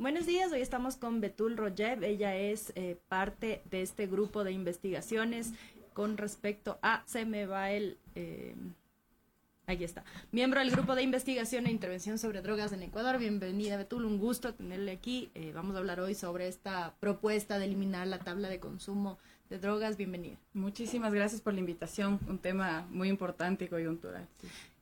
Buenos días, hoy estamos con Betul Rojev. Ella es eh, parte de este grupo de investigaciones con respecto a. Se me va el. Eh, Aquí está. Miembro del Grupo de Investigación e Intervención sobre Drogas en Ecuador. Bienvenida, Betul. Un gusto tenerle aquí. Eh, vamos a hablar hoy sobre esta propuesta de eliminar la tabla de consumo de drogas. Bienvenida. Muchísimas gracias por la invitación. Un tema muy importante y coyuntural.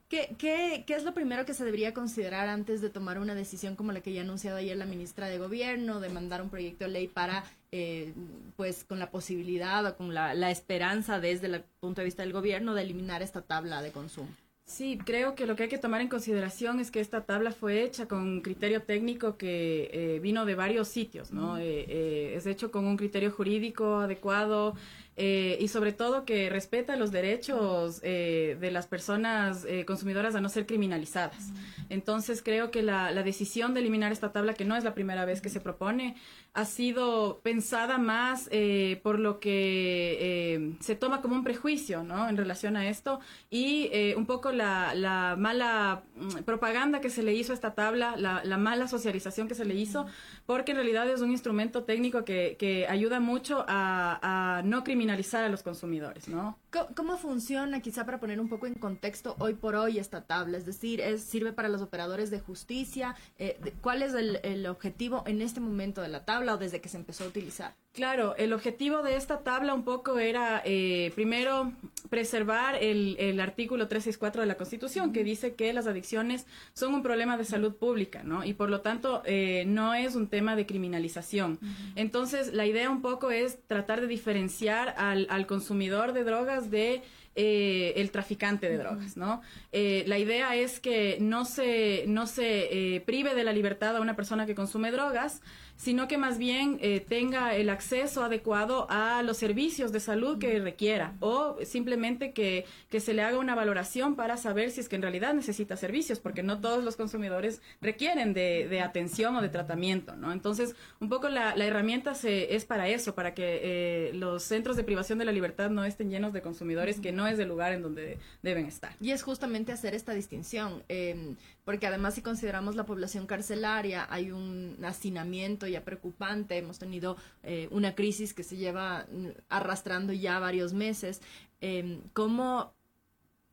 ¿Qué, qué, qué es lo primero que se debería considerar antes de tomar una decisión como la que ya ha anunciado ayer la ministra de Gobierno, de mandar un proyecto de ley para, eh, pues, con la posibilidad o con la, la esperanza desde el punto de vista del gobierno de eliminar esta tabla de consumo? Sí, creo que lo que hay que tomar en consideración es que esta tabla fue hecha con un criterio técnico que eh, vino de varios sitios, ¿no? Eh, eh, es hecho con un criterio jurídico adecuado, eh, y sobre todo que respeta los derechos eh, de las personas eh, consumidoras a no ser criminalizadas. Entonces creo que la, la, decisión de eliminar esta tabla, que no es la primera vez que se propone, ha sido pensada más eh, por lo que eh, se toma como un prejuicio ¿no? en relación a esto y eh, un poco la, la, mala mm, propaganda que se le hizo a esta tabla, la, la, mala socialización que se le hizo, porque en realidad es un instrumento técnico que, que ayuda mucho a, a no criminalizar criminalizar a los consumidores, ¿no? ¿Cómo funciona, quizá para poner un poco en contexto, hoy por hoy esta tabla? Es decir, es, ¿sirve para los operadores de justicia? Eh, ¿Cuál es el, el, objetivo en este momento de la tabla o desde que se empezó a utilizar? Claro, el objetivo de esta tabla un poco era, eh, primero, preservar el, el, artículo 364 de la Constitución, que dice que las adicciones son un problema de salud pública, ¿no? Y por lo tanto, eh, no es un tema de criminalización. Entonces, la idea un poco es tratar de diferenciar al, al consumidor de drogas de eh, el traficante de drogas, ¿no? Eh, la idea es que no se, no se eh, prive de la libertad a una persona que consume drogas, sino que más bien eh, tenga el acceso adecuado a los servicios de salud que requiera o simplemente que, que se le haga una valoración para saber si es que en realidad necesita servicios, porque no todos los consumidores requieren de, de atención o de tratamiento, ¿no? Entonces, un poco la, la herramienta se, es para eso, para que eh, los centros de privación de la libertad no estén llenos de consumidores que no es el lugar en donde deben estar. Y es justamente hacer esta distinción, eh, porque además si consideramos la población carcelaria, hay un hacinamiento ya preocupante, hemos tenido eh, una crisis que se lleva arrastrando ya varios meses. Eh, ¿Cómo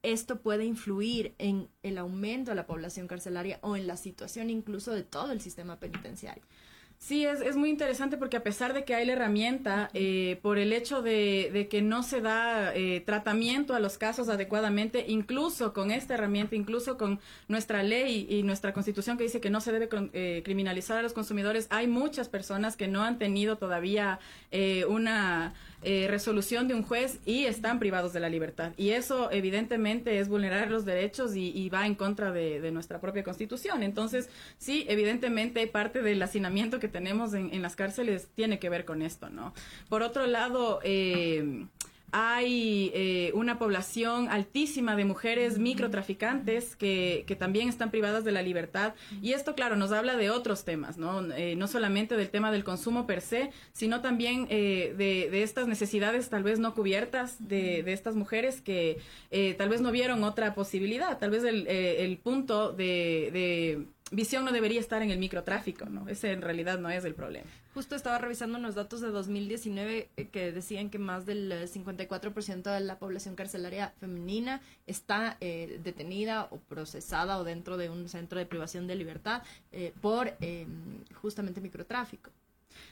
esto puede influir en el aumento de la población carcelaria o en la situación incluso de todo el sistema penitenciario? Sí, es, es muy interesante porque a pesar de que hay la herramienta, eh, por el hecho de, de, que no se da eh, tratamiento a los casos adecuadamente, incluso con esta herramienta, incluso con nuestra ley y nuestra constitución que dice que no se debe eh, criminalizar a los consumidores, hay muchas personas que no han tenido todavía eh, una eh, resolución de un juez y están privados de la libertad. Y eso evidentemente es vulnerar los derechos y, va en contra de, de nuestra propia constitución. Entonces, sí, evidentemente parte del hacinamiento que tenemos en, en, las cárceles tiene que ver con esto, ¿no? Por otro lado, eh, hay eh, una población altísima de mujeres microtraficantes que, que, también están privadas de la libertad. Y esto claro nos habla de otros temas no eh, no solamente del tema del consumo per se sino también eh, de, de, estas necesidades tal vez no cubiertas de, de estas mujeres que eh, tal vez no vieron otra posibilidad. Tal vez el, eh, el punto de, de visión no debería estar en el microtráfico, ¿no? Ese en realidad no es el problema. Justo estaba revisando unos datos de 2019 eh, que decían que más del 54% de la población carcelaria femenina está eh, detenida o procesada o dentro de un centro de privación de libertad eh, por eh, justamente microtráfico.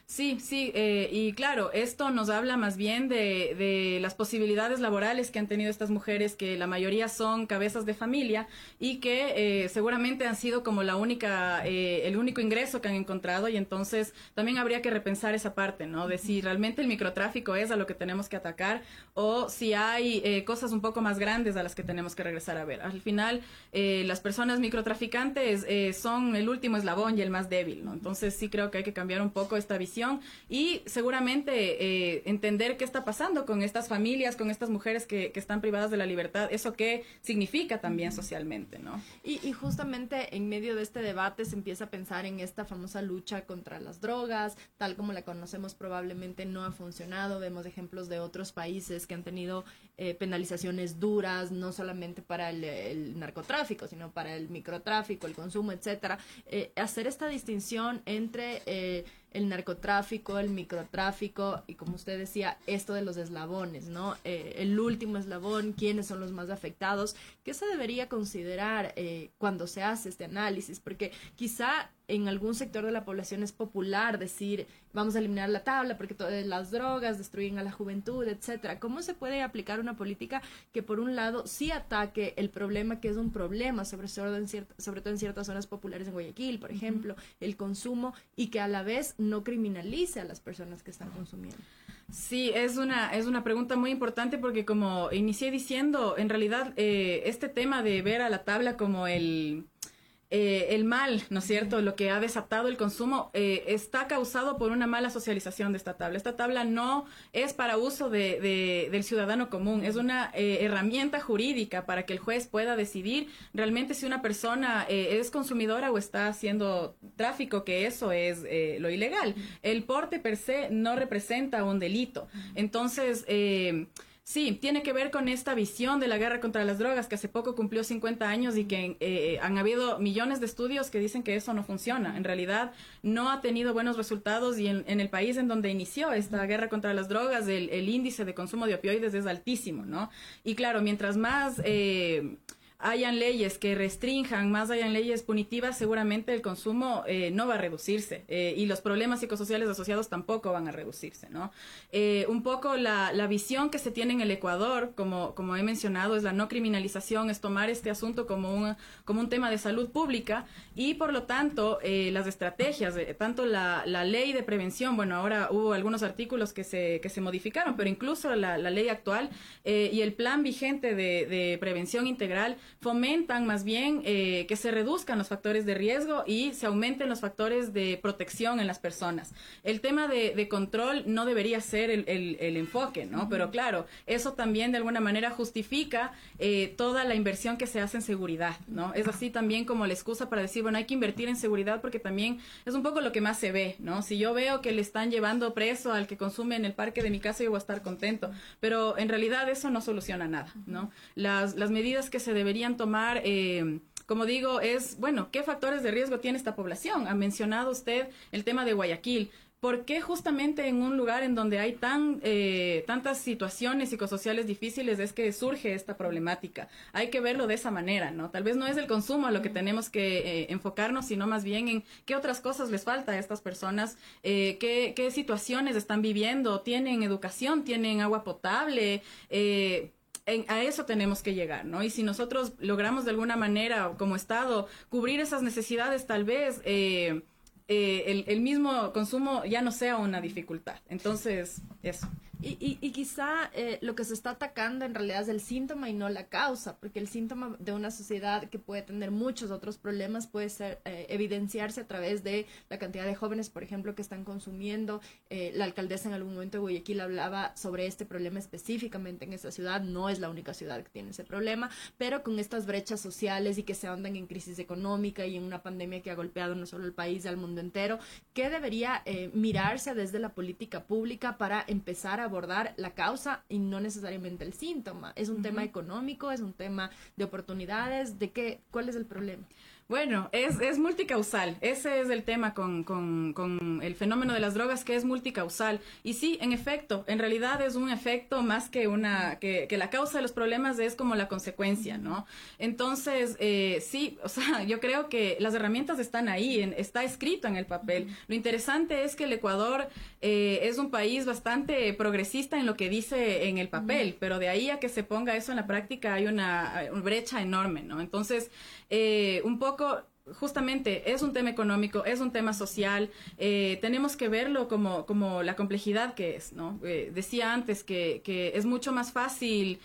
Sí, sí, eh, y claro, esto nos habla más bien de, las posibilidades laborales que han tenido estas mujeres, que la mayoría son cabezas de familia y que eh, seguramente han sido como la única, eh, el único ingreso que han encontrado y entonces también habría que repensar esa parte, ¿no? De si realmente el microtráfico es a lo que tenemos que atacar o si hay cosas un poco más grandes a las que tenemos que regresar a ver. Al final, las personas microtraficantes son el último eslabón y el más débil, ¿no? Entonces sí creo que hay que cambiar un poco esta visión visión y seguramente eh, entender qué está pasando con estas familias, con estas mujeres que, que, están privadas de la libertad, eso qué significa también socialmente, ¿no? Y, y justamente en medio de este debate se empieza a pensar en esta famosa lucha contra las drogas, tal como la conocemos probablemente no ha funcionado, vemos ejemplos de otros países que han tenido eh, penalizaciones duras, no solamente para el, el, narcotráfico, sino para el microtráfico, el consumo, etcétera. Eh, hacer esta distinción entre eh, el narcotráfico, el microtráfico y como usted decía, esto de los eslabones, ¿no? Eh, el último eslabón, quiénes son los más afectados, ¿qué se debería considerar eh, cuando se hace este análisis? Porque quizá en algún sector de la población es popular decir vamos a eliminar la tabla porque todas las drogas destruyen a la juventud, etcétera. ¿Cómo se puede aplicar una política que por un lado sí ataque el problema que es un problema, sobre todo en, sobre todo en ciertas zonas populares en Guayaquil, por ejemplo, el consumo y que a la vez no criminalice a las personas que están consumiendo? Sí, es una, es una pregunta muy importante porque como inicié diciendo, en realidad eh, este tema de ver a la tabla como el eh, el mal, ¿no es cierto? Lo que ha desatado el consumo eh, está causado por una mala socialización de esta tabla. Esta tabla no es para uso de, del ciudadano común, es una eh, herramienta jurídica para que el juez pueda decidir realmente si una persona es consumidora o está haciendo tráfico, que eso es lo ilegal. El porte per se no representa un delito. Entonces, Sí, tiene que ver con esta visión de la guerra contra las drogas que hace poco cumplió 50 años y que eh, han habido millones de estudios que dicen que eso no funciona. En realidad no ha tenido buenos resultados y en, el país en donde inició esta guerra contra las drogas el, el, índice de consumo de opioides es altísimo, ¿no? Y claro, mientras más... Eh, hayan leyes que restrinjan, más hayan leyes punitivas, seguramente el consumo eh, no va a reducirse eh, y los problemas psicosociales asociados tampoco van a reducirse, ¿no? Eh, un poco la, visión que se tiene en el Ecuador, como, como he mencionado, es la no criminalización, es tomar este asunto como un, como un tema de salud pública y por lo tanto las estrategias, tanto la, la, ley de prevención, bueno, ahora hubo algunos artículos que se, que se modificaron, pero incluso la, ley actual y el plan vigente de prevención integral fomentan más bien eh, que se reduzcan los factores de riesgo y se aumenten los factores de protección en las personas. El tema de, control no debería ser el, enfoque, ¿no? Pero claro, eso también de alguna manera justifica eh, toda la inversión que se hace en seguridad, ¿no? Es así también como la excusa para decir, bueno, hay que invertir en seguridad porque también es un poco lo que más se ve, ¿no? Si yo veo que le están llevando preso al que consume en el parque de mi casa, yo voy a estar contento. Pero en realidad eso no soluciona nada, ¿no? Las, las medidas que se deberían tomar, eh, como digo, es, bueno, ¿qué factores de riesgo tiene esta población? Ha mencionado usted el tema de Guayaquil. ¿Por qué justamente en un lugar en donde hay tan, eh, tantas situaciones psicosociales difíciles es que surge esta problemática? Hay que verlo de esa manera, ¿no? Tal vez no es el consumo a lo que tenemos que eh, enfocarnos, sino más bien en qué otras cosas les falta a estas personas, qué, qué, situaciones están viviendo, tienen educación, tienen agua potable, a eso tenemos que llegar, ¿no? Y si nosotros logramos de alguna manera, como Estado, cubrir esas necesidades, tal vez eh, eh, el, el, mismo consumo ya no sea una dificultad. Entonces, eso. Y, y, quizá eh, lo que se está atacando en realidad es el síntoma y no la causa, porque el síntoma de una sociedad que puede tener muchos otros problemas puede ser eh, evidenciarse a través de la cantidad de jóvenes, por ejemplo, que están consumiendo. Eh, la alcaldesa en algún momento de Guayaquil hablaba sobre este problema específicamente en esta ciudad. No es la única ciudad que tiene ese problema, pero con estas brechas sociales y que se andan en crisis económica y en una pandemia que ha golpeado no solo el país, al mundo entero, ¿qué debería mirarse desde la política pública para empezar a abordar la causa y no necesariamente el síntoma. Es un tema económico, es un tema de oportunidades, de qué, cuál es el problema. Bueno, es, es multicausal. Ese es el tema con, el fenómeno de las drogas, que es multicausal. Y sí, en efecto, en realidad es un efecto más que una, que, la causa de los problemas es como la consecuencia, ¿no? Entonces, eh, sí, o sea, yo creo que las herramientas están ahí, está escrito en el papel. Lo interesante es que el Ecuador eh, es un país bastante progresista en lo que dice en el papel, pero de ahí a que se ponga eso en la práctica hay una, una brecha enorme, ¿no? Entonces, eh, un poco justamente es un tema económico, es un tema social, eh, tenemos que verlo como, como la complejidad que es, ¿no? Eh, decía antes que, que, es mucho más fácil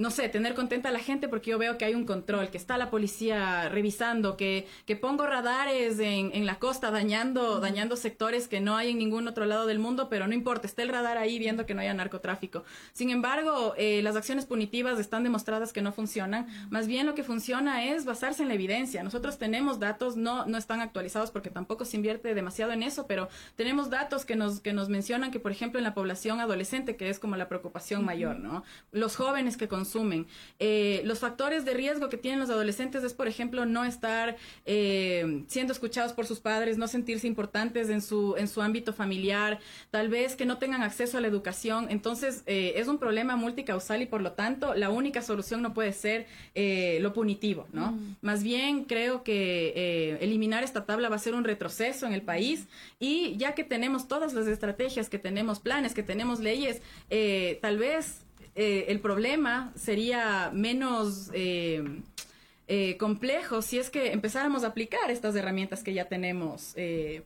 no sé, tener contenta a la gente porque yo veo que hay un control, que está la policía revisando, que, que pongo radares en, en la costa dañando, dañando sectores que no hay en ningún otro lado del mundo, pero no importa, está el radar ahí viendo que no haya narcotráfico. Sin embargo, eh, las acciones punitivas están demostradas que no funcionan. Más bien lo que funciona es basarse en la evidencia. Nosotros tenemos datos, no, no están actualizados porque tampoco se invierte demasiado en eso, pero tenemos datos que nos, que nos mencionan que, por ejemplo, en la población adolescente, que es como la preocupación mayor, ¿no? Los jóvenes que consumen. Eh, los factores de riesgo que tienen los adolescentes es, por ejemplo, no estar eh, siendo escuchados por sus padres, no sentirse importantes en su, en su ámbito familiar, tal vez que no tengan acceso a la educación. Entonces, eh, es un problema multicausal y, por lo tanto, la única solución no puede ser lo punitivo, ¿no? Más bien, creo que eliminar esta tabla va a ser un retroceso en el país y ya que tenemos todas las estrategias, que tenemos planes, que tenemos leyes, tal vez eh, el problema sería menos eh, eh, complejo si es que empezáramos a aplicar estas herramientas que ya tenemos,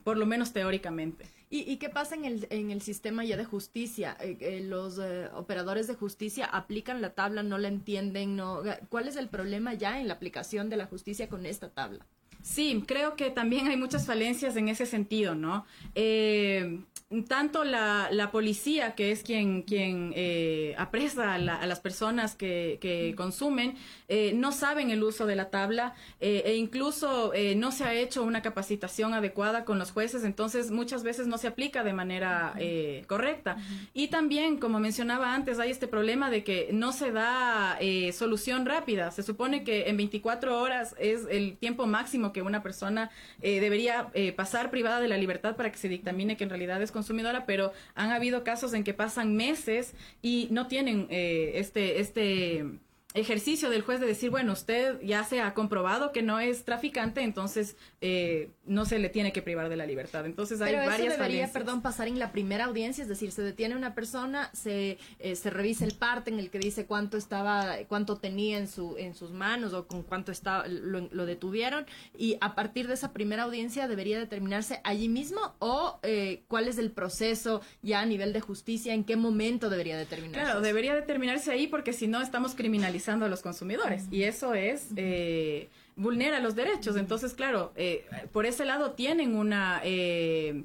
por lo menos teóricamente. ¿Y, qué pasa en el, en el sistema ya de justicia? los operadores de justicia aplican la tabla, no la entienden, no. ¿Cuál es el problema ya en la aplicación de la justicia con esta tabla? Sí, creo que también hay muchas falencias en ese sentido, ¿no? Eh, tanto la, la, policía, que es quien, quien eh, apresa a, las personas que, que consumen, eh, no saben el uso de la tabla eh, e incluso eh, no se ha hecho una capacitación adecuada con los jueces, entonces muchas veces no se aplica de manera eh, correcta. Y también, como mencionaba antes, hay este problema de que no se da solución rápida. Se supone que en 24 horas es el tiempo máximo que una persona debería pasar privada de la libertad para que se dictamine que en realidad es consumidora, pero han habido casos en que pasan meses y no tienen este, este ejercicio del juez de decir, bueno, usted ya se ha comprobado que no es traficante, entonces eh, no se le tiene que privar de la libertad. Entonces hay Pero varias debería, perdón, pasar en la primera audiencia, es decir, se detiene una persona, se, eh, se revisa el parte en el que dice cuánto estaba, cuánto tenía en su en sus manos o con cuánto estaba lo, detuvieron y a partir de esa primera audiencia debería determinarse allí mismo o eh, cuál es el proceso ya a nivel de justicia, en qué momento debería determinarse. Claro, debería determinarse ahí porque si no estamos criminalizando a los consumidores. Y eso es, eh, vulnera los derechos. Entonces, claro, eh, por ese lado tienen una... Eh,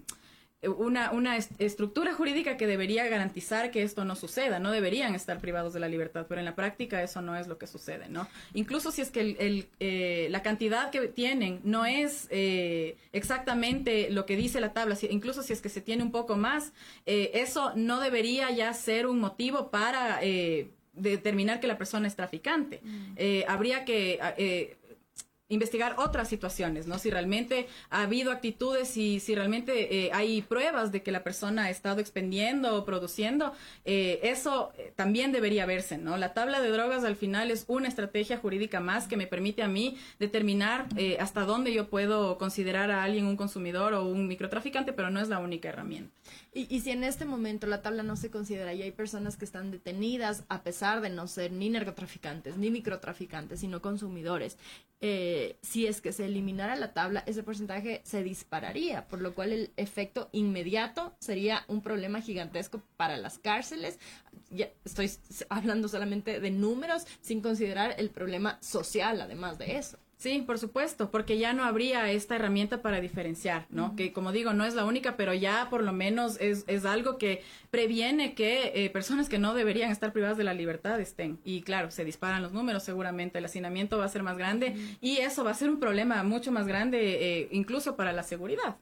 una, una estructura jurídica que debería garantizar que esto no suceda, no deberían estar privados de la libertad, pero en la práctica eso no es lo que sucede, ¿no? Incluso si es que el, la cantidad que tienen no es exactamente lo que dice la tabla, incluso si es que se tiene un poco más, eso no debería ya ser un motivo para determinar que la persona es traficante. Mm. Eh, habría que eh, investigar otras situaciones, ¿no? Si realmente ha habido actitudes y si realmente eh, hay pruebas de que la persona ha estado expendiendo o produciendo, eh, eso eh, también debería verse, ¿no? La tabla de drogas al final es una estrategia jurídica más que me permite a mí determinar hasta dónde yo puedo considerar a alguien un consumidor o un microtraficante, pero no es la única herramienta. Y, si en este momento la tabla no se considera y hay personas que están detenidas a pesar de no ser ni narcotraficantes ni microtraficantes, sino consumidores, eh, si es que se eliminara la tabla, ese porcentaje se dispararía, por lo cual el efecto inmediato sería un problema gigantesco para las cárceles. Ya estoy hablando solamente de números, sin considerar el problema social, además de eso. Sí, por supuesto, porque ya no habría esta herramienta para diferenciar, ¿no? Que como digo, no es la única, pero ya por lo menos es, es algo que previene que eh, personas que no deberían estar privadas de la libertad estén. Y claro, se disparan los números, seguramente el hacinamiento va a ser más grande y eso va a ser un problema mucho más grande, eh, incluso para la seguridad.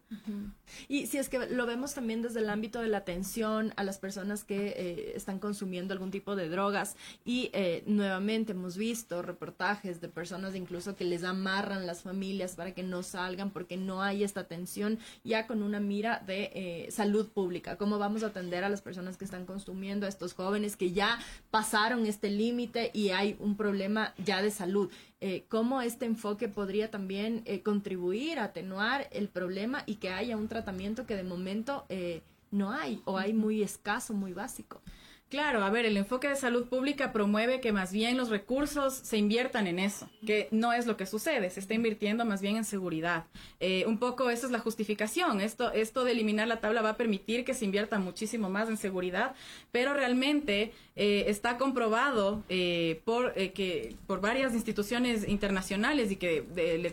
Y si es que lo vemos también desde el ámbito de la atención a las personas que eh, están consumiendo algún tipo de drogas y nuevamente hemos visto reportajes de personas incluso que les amarran las familias para que no salgan porque no hay esta atención ya con una mira de salud pública. ¿Cómo vamos a atender a las personas que están consumiendo, a estos jóvenes que ya pasaron este límite y hay un problema ya de salud. Eh, ¿Cómo este enfoque podría también eh, contribuir a atenuar el problema y que haya un tratamiento que de momento eh, no hay o hay muy escaso, muy básico? Claro, a ver, el enfoque de salud pública promueve que más bien los recursos se inviertan en eso, que no es lo que sucede, se está invirtiendo más bien en seguridad. Eh, un poco esa es la justificación. Esto, esto de eliminar la tabla va a permitir que se invierta muchísimo más en seguridad, pero realmente eh, está comprobado eh, por, que, por varias instituciones internacionales y que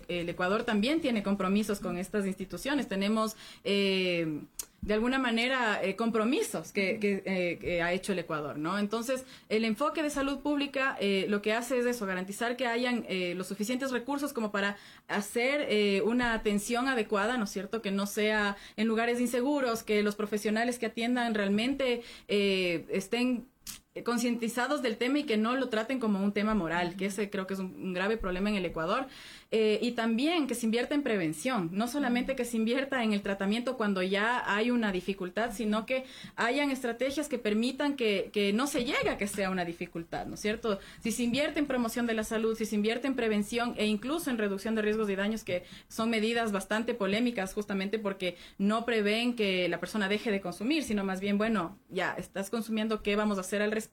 el Ecuador también tiene compromisos con estas instituciones. Tenemos de alguna manera eh, compromisos que, eh, ha hecho el Ecuador, ¿no? Entonces, el enfoque de salud pública eh, lo que hace es eso, garantizar que hayan los suficientes recursos como para hacer una atención adecuada, ¿no es cierto? Que no sea en lugares inseguros, que los profesionales que atiendan realmente estén concientizados del tema y que no lo traten como un tema moral, que ese creo que es un grave problema en el Ecuador. Eh, y también que se invierta en prevención, no solamente que se invierta en el tratamiento cuando ya hay una dificultad, sino que hayan estrategias que permitan que, que no se llegue a que sea una dificultad, ¿no es cierto? Si se invierte en promoción de la salud, si se invierte en prevención e incluso en reducción de riesgos y daños, que son medidas bastante polémicas justamente porque no prevén que la persona deje de consumir, sino más bien, bueno, ya estás consumiendo, ¿qué vamos a hacer al respecto?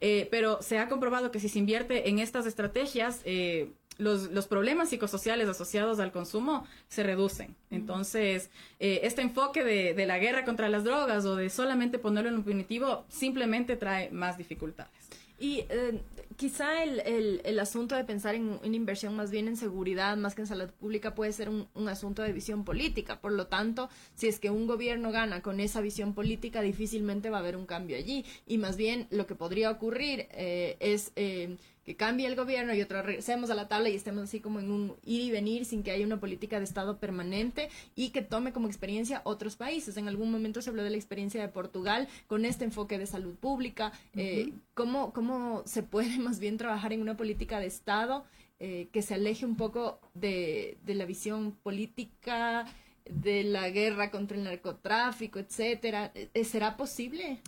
Eh, pero se ha comprobado que si se invierte en estas estrategias, eh, los, los, problemas psicosociales asociados al consumo se reducen. Entonces, eh, este enfoque de, de, la guerra contra las drogas o de solamente ponerlo en un punitivo simplemente trae más dificultades. Y eh, quizá el, el, el, asunto de pensar en una inversión más bien en seguridad, más que en salud pública, puede ser un, un, asunto de visión política. Por lo tanto, si es que un gobierno gana con esa visión política, difícilmente va a haber un cambio allí. Y más bien lo que podría ocurrir eh, es eh, que cambie el gobierno y otra regresemos a la tabla y estemos así como en un ir y venir sin que haya una política de Estado permanente y que tome como experiencia otros países. En algún momento se habló de la experiencia de Portugal con este enfoque de salud pública. Eh, ¿cómo, ¿Cómo se puede más bien trabajar en una política de Estado eh, que se aleje un poco de, de la visión política? de la guerra contra el narcotráfico, etcétera. Eh, ¿Será posible?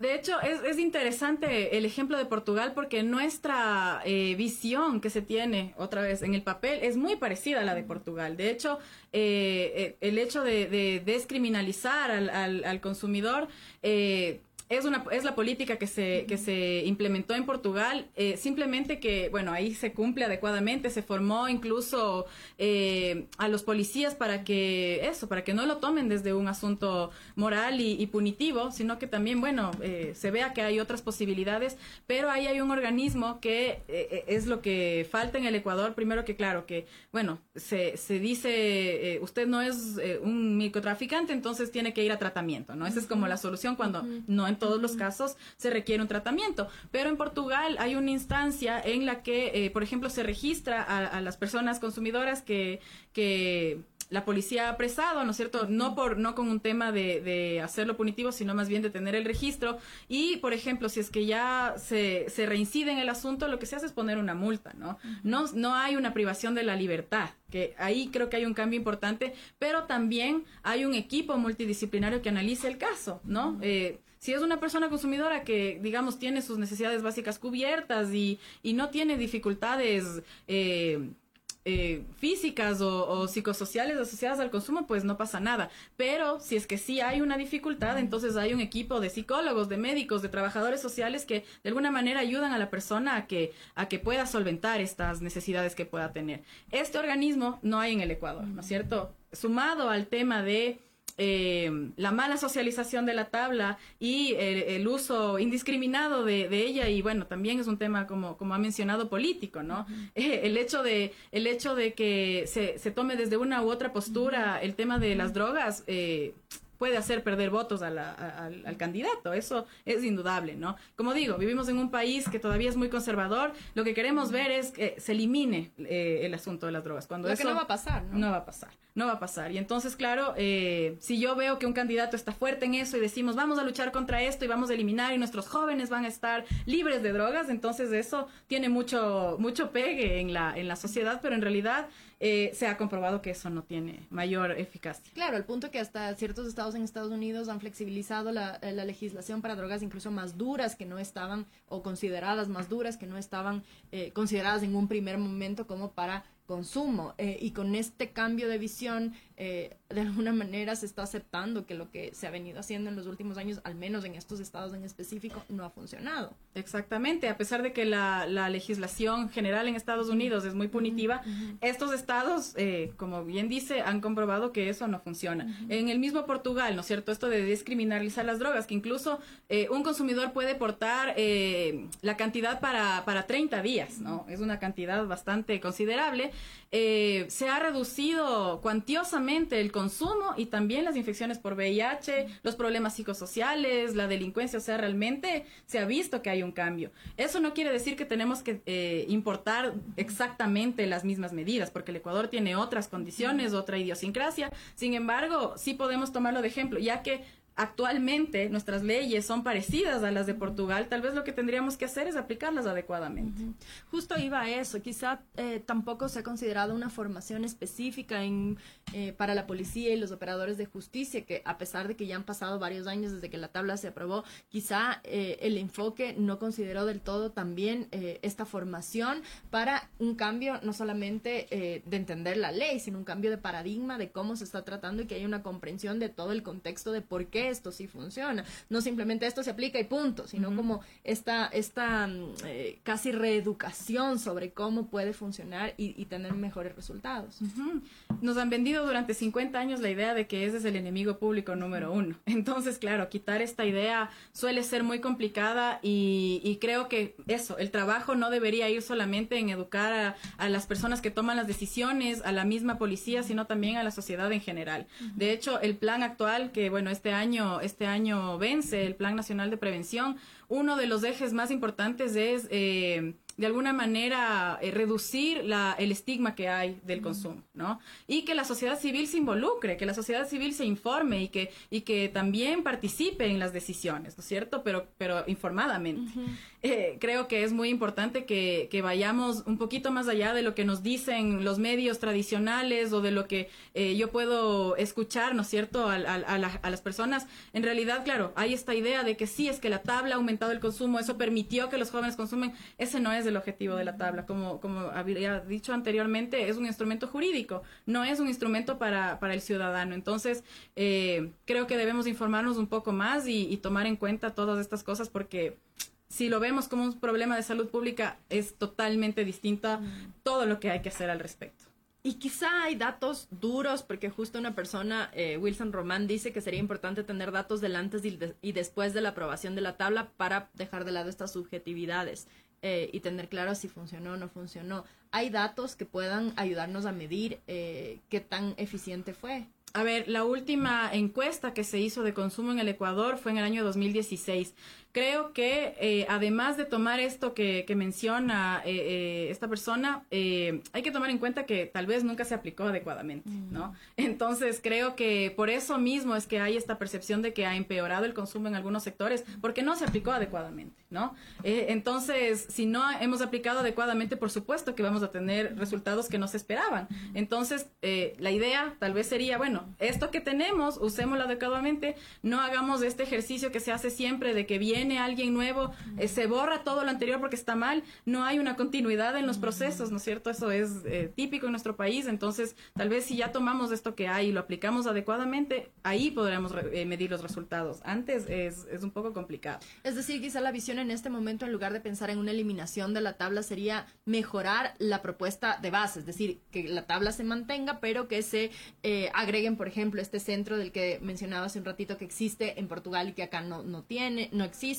De hecho, es, es, interesante el ejemplo de Portugal porque nuestra eh, visión que se tiene otra vez en el papel es muy parecida a la de Portugal. De hecho, eh, eh el hecho de, de descriminalizar al, al, al consumidor eh, es, una, es la política que se, que se implementó en Portugal, eh, simplemente que, bueno, ahí se cumple adecuadamente, se formó incluso eh, a los policías para que, eso, para que no lo tomen desde un asunto moral y, punitivo, sino que también, bueno, eh, se vea que hay otras posibilidades, pero ahí hay un organismo que es lo que falta en el Ecuador, primero que, claro, que, bueno, se, se dice, usted no es un microtraficante, entonces tiene que ir a tratamiento, ¿no? Esa es como la solución cuando no todos los casos se requiere un tratamiento. Pero en Portugal hay una instancia en la que, eh, por ejemplo, se registra a, las personas consumidoras que, que la policía ha apresado, ¿no es cierto? No por, no con un tema de, de, hacerlo punitivo, sino más bien de tener el registro. Y, por ejemplo, si es que ya se, se reincide en el asunto, lo que se hace es poner una multa, ¿no? No, no hay una privación de la libertad, que ahí creo que hay un cambio importante, pero también hay un equipo multidisciplinario que analice el caso, ¿no? eh, si es una persona consumidora que, digamos, tiene sus necesidades básicas cubiertas y, y no tiene dificultades eh, eh, físicas o, psicosociales asociadas al consumo, pues no pasa nada. Pero si es que sí hay una dificultad, entonces hay un equipo de psicólogos, de médicos, de trabajadores sociales que de alguna manera ayudan a la persona a que, a que pueda solventar estas necesidades que pueda tener. Este organismo no hay en el Ecuador, ¿no es cierto? Sumado al tema de eh, la mala socialización de la tabla y el, uso indiscriminado de, ella y bueno también es un tema como como ha mencionado político no eh, el hecho de el hecho de que se, se tome desde una u otra postura el tema de las drogas eh, puede hacer perder votos al, al, candidato. Eso es indudable, ¿no? Como digo, vivimos en un país que todavía es muy conservador. Lo que queremos ver es que se elimine eh, el asunto de las drogas. Cuando Lo eso que no va a pasar, ¿no? No va a pasar, no va a pasar. Y entonces, claro, eh, si yo veo que un candidato está fuerte en eso y decimos, vamos a luchar contra esto y vamos a eliminar y nuestros jóvenes van a estar libres de drogas, entonces eso tiene mucho, mucho pegue en la, en la sociedad, pero en realidad eh, se ha comprobado que eso no tiene mayor eficacia. Claro, el punto que hasta ciertos estados en Estados Unidos han flexibilizado la, eh, la, legislación para drogas incluso más duras que no estaban, o consideradas más duras que no estaban eh, consideradas en un primer momento como para consumo. Eh, y con este cambio de visión, eh, de alguna manera se está aceptando que lo que se ha venido haciendo en los últimos años, al menos en estos estados en específico, no ha funcionado. Exactamente, a pesar de que la, legislación general en Estados Unidos es muy punitiva, estos estados, eh, como bien dice, han comprobado que eso no funciona. En el mismo Portugal, ¿no es cierto? Esto de descriminalizar las drogas, que incluso eh, un consumidor puede portar eh, la cantidad para, para 30 días, ¿no? Es una cantidad bastante considerable. Se ha reducido cuantiosamente el consumo y también las infecciones por VIH, los problemas psicosociales, la delincuencia, o sea, realmente se ha visto que hay un cambio. Eso no quiere decir que tenemos que eh, importar exactamente las mismas medidas, porque el Ecuador tiene otras condiciones, otra idiosincrasia. Sin embargo, sí podemos tomarlo de ejemplo, ya que actualmente nuestras leyes son parecidas a las de Portugal, tal vez lo que tendríamos que hacer es aplicarlas adecuadamente. Justo iba a eso, quizá eh, tampoco se ha considerado una formación específica eh, para la policía y los operadores de justicia, que a pesar de que ya han pasado varios años desde que la tabla se aprobó, quizá eh, el enfoque no consideró del todo también esta formación para un cambio no solamente de entender la ley, sino un cambio de paradigma de cómo se está tratando y que haya una comprensión de todo el contexto de por qué esto sí funciona. No simplemente esto se aplica y punto, sino como esta, esta mm, eh, casi reeducación sobre cómo puede funcionar y, tener mejores resultados. Nos han vendido durante 50 años la idea de que ese es el enemigo público número uno. Entonces, claro, quitar esta idea suele ser muy complicada y, creo que eso, el trabajo no debería ir solamente en educar a, las personas que toman las decisiones, a la misma policía, sino también a la sociedad en general. De hecho, el plan actual que, bueno, este año este año vence el Plan Nacional de Prevención, uno de los ejes más importantes es eh, de alguna manera eh, reducir la, el estigma que hay del consumo, ¿no? Y que la sociedad civil se involucre, que la sociedad civil se informe y que, y que también participe en las decisiones, ¿no es cierto? Pero, pero informadamente. Eh, creo que es muy importante que, que, vayamos un poquito más allá de lo que nos dicen los medios tradicionales o de lo que yo puedo escuchar, ¿no es cierto?, a, a, a, las personas. En realidad, claro, hay esta idea de que sí, es que la tabla ha aumentado el consumo, eso permitió que los jóvenes consumen. Ese no es el objetivo de la tabla. Como, como había dicho anteriormente, es un instrumento jurídico, no es un instrumento para, para el ciudadano. Entonces, eh, creo que debemos informarnos un poco más y, tomar en cuenta todas estas cosas porque si lo vemos como un problema de salud pública, es totalmente distinta todo lo que hay que hacer al respecto. Y quizá hay datos duros, porque justo una persona, eh, Wilson Román, dice que sería importante tener datos del antes y, después de la aprobación de la tabla para dejar de lado estas subjetividades. Eh, y tener claro si funcionó o no funcionó. ¿Hay datos que puedan ayudarnos a medir eh, qué tan eficiente fue? A ver, la última encuesta que se hizo de consumo en el Ecuador fue en el año 2016 creo que eh, además de tomar esto que, menciona eh, eh, esta persona, hay que tomar en cuenta que tal vez nunca se aplicó adecuadamente, mm. ¿no? Entonces creo que por eso mismo es que hay esta percepción de que ha empeorado el consumo en algunos sectores, porque no se aplicó adecuadamente, ¿no? entonces, si no hemos aplicado adecuadamente, por supuesto que vamos a tener resultados que no se esperaban. Entonces, la idea tal vez sería, bueno, esto que tenemos, usémoslo adecuadamente, no hagamos este ejercicio que se hace siempre de que viene viene alguien nuevo, eh, se borra todo lo anterior porque está mal, no hay una continuidad en los procesos, ¿no es cierto? Eso es eh, típico en nuestro país, entonces tal vez si ya tomamos esto que hay y lo aplicamos adecuadamente, ahí podremos eh, medir los resultados. Antes es, es un poco complicado. Es decir, quizá la visión en este momento, en lugar de pensar en una eliminación de la tabla, sería mejorar la propuesta de base, es decir, que la tabla se mantenga, pero que se agreguen, por ejemplo, este centro del que mencionaba hace un ratito que existe en Portugal y que acá no, no tiene, no existe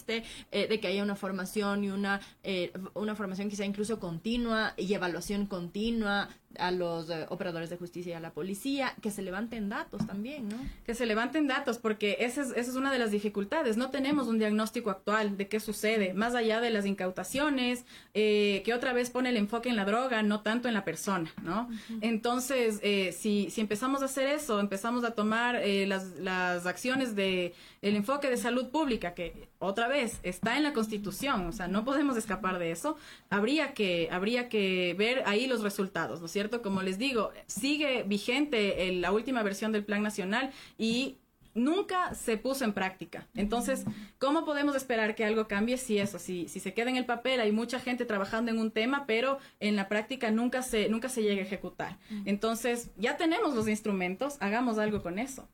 eh, de que haya una formación y una, eh, una formación quizá incluso continua y evaluación continua a los eh, operadores de justicia y a la policía, que se levanten datos también, ¿no? Que se levanten datos, porque esa es, esa es una de las dificultades. No tenemos un diagnóstico actual de qué sucede, más allá de las incautaciones, que otra vez pone el enfoque en la droga, no tanto en la persona, ¿no? Entonces, si, si empezamos a hacer eso, empezamos a tomar las, las acciones de el enfoque de salud pública, que otra vez está en la Constitución, o sea, no podemos escapar de eso, habría que, habría que ver ahí los resultados, ¿no es cierto? Como les digo, sigue vigente la última versión del Plan Nacional y nunca se puso en práctica. Entonces, ¿cómo podemos esperar que algo cambie si eso, si, si se queda en el papel, hay mucha gente trabajando en un tema, pero en la práctica nunca se, nunca se llega a ejecutar? Entonces, ya tenemos los instrumentos, hagamos algo con eso.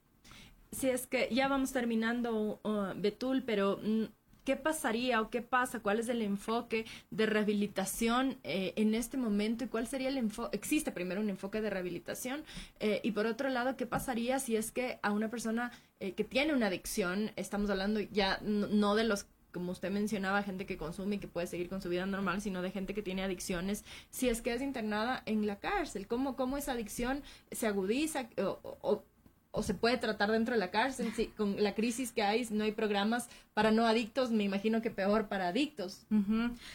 Si es que ya vamos terminando, uh, Betul, pero mm, ¿qué pasaría o qué pasa? ¿Cuál es el enfoque de rehabilitación eh, en este momento y cuál sería el enfoque? Existe primero un enfoque de rehabilitación eh, y por otro lado, ¿qué pasaría si es que a una persona eh, que tiene una adicción, estamos hablando ya no, de los como usted mencionaba, gente que consume y que puede seguir con su vida normal, sino de gente que tiene adicciones, si es que es internada en la cárcel, ¿cómo, cómo esa adicción se agudiza o o se puede tratar dentro de la cárcel. Sí, con la crisis que hay, no hay programas para no adictos, me imagino que peor para adictos.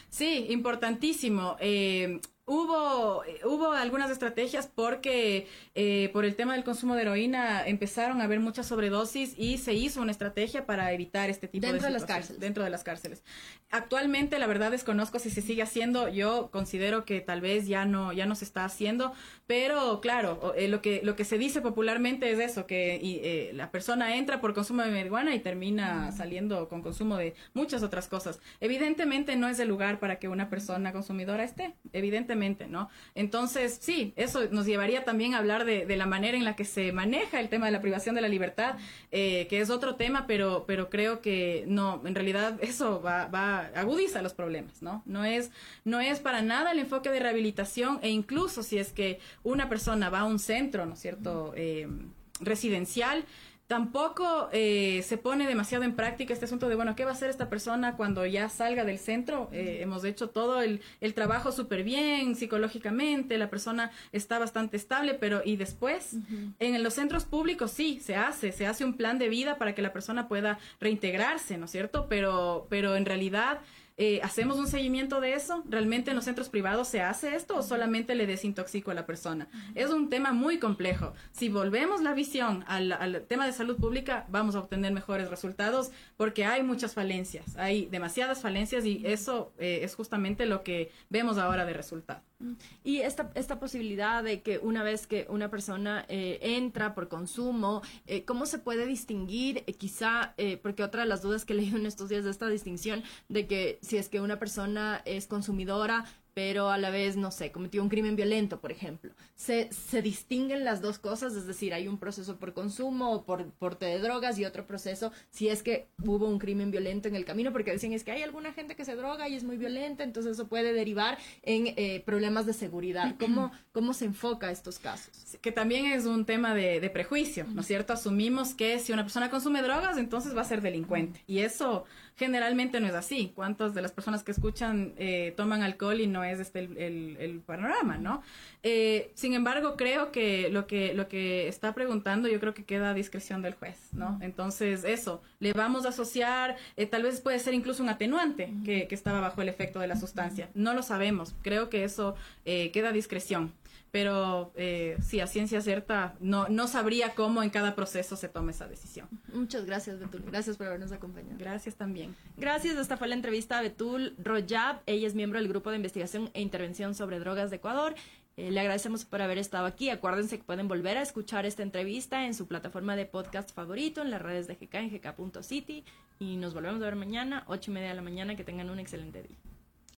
Sí, importantísimo. Eh, Hubo, hubo algunas estrategias porque eh, por el tema del consumo de heroína empezaron a haber muchas sobredosis y se hizo una estrategia para evitar este tipo dentro de, las cárceles. Dentro de las cárceles. Actualmente, la verdad desconozco si se sigue haciendo. Yo considero que tal vez ya no, ya no se está haciendo, pero claro, eh, lo que lo que se dice popularmente es eso, que eh, la persona entra por consumo de marihuana y termina saliendo con consumo de muchas otras cosas. Evidentemente no es el lugar para que una persona consumidora esté. Evidentemente ¿no? Entonces, sí, eso nos llevaría también a hablar de, la manera en la que se maneja el tema de la privación de la libertad, eh, que es otro tema, pero, pero creo que no, en realidad eso va, va, agudiza los problemas, ¿no? No es, no es para nada el enfoque de rehabilitación e incluso si es que una persona va a un centro, ¿no es cierto?, eh, residencial, tampoco eh, se pone demasiado en práctica este asunto de, bueno, ¿qué va a hacer esta persona cuando ya salga del centro? Eh, hemos hecho todo el, el trabajo súper bien psicológicamente, la persona está bastante estable, pero ¿y después? En los centros públicos sí, se hace, se hace un plan de vida para que la persona pueda reintegrarse, ¿no es cierto? Pero, pero en realidad... Eh, ¿Hacemos un seguimiento de eso? ¿Realmente en los centros privados se hace esto o solamente le desintoxico a la persona? Es un tema muy complejo. Si volvemos la visión al, tema de salud pública, vamos a obtener mejores resultados porque hay muchas falencias, hay demasiadas falencias y eso eh, es justamente lo que vemos ahora de resultado. Y esta, esta posibilidad de que una vez que una persona eh, entra por consumo, eh, ¿cómo se puede distinguir? Eh, quizá, porque otra de las dudas que leído en estos días de esta distinción, de que si es que una persona es consumidora, pero a la vez, no sé, cometió un crimen violento, por ejemplo. Se, se distinguen las dos cosas, es decir, hay un proceso por consumo o por porte de drogas y otro proceso si es que hubo un crimen violento en el camino, porque dicen es que hay alguna gente que se droga y es muy violenta, entonces eso puede derivar en eh, problemas de seguridad. ¿Cómo, ¿Cómo se enfoca estos casos? Que también es un tema de, de prejuicio, ¿no es cierto? Asumimos que si una persona consume drogas, entonces va a ser delincuente. Y eso generalmente no es así. ¿Cuántas de las personas que escuchan eh, toman alcohol y no es este el, panorama, no? Eh, sin embargo, creo que lo que lo que está preguntando, yo creo que queda a discreción del juez, ¿no? Entonces, eso, le vamos a asociar, eh, tal vez puede ser incluso un atenuante que, que, estaba bajo el efecto de la sustancia. No lo sabemos. Creo que eso queda a discreción pero eh, sí, a ciencia cierta no, no sabría cómo en cada proceso se toma esa decisión. Muchas gracias, Betul. Gracias por habernos acompañado. Gracias también. Gracias. Esta fue la entrevista a Betul Royab. Ella es miembro del Grupo de Investigación e Intervención sobre Drogas de Ecuador. Eh, le agradecemos por haber estado aquí. Acuérdense que pueden volver a escuchar esta entrevista en su plataforma de podcast favorito, en las redes de GK, en gk.city. Y nos volvemos a ver mañana, ocho y media de la mañana. Que tengan un excelente día.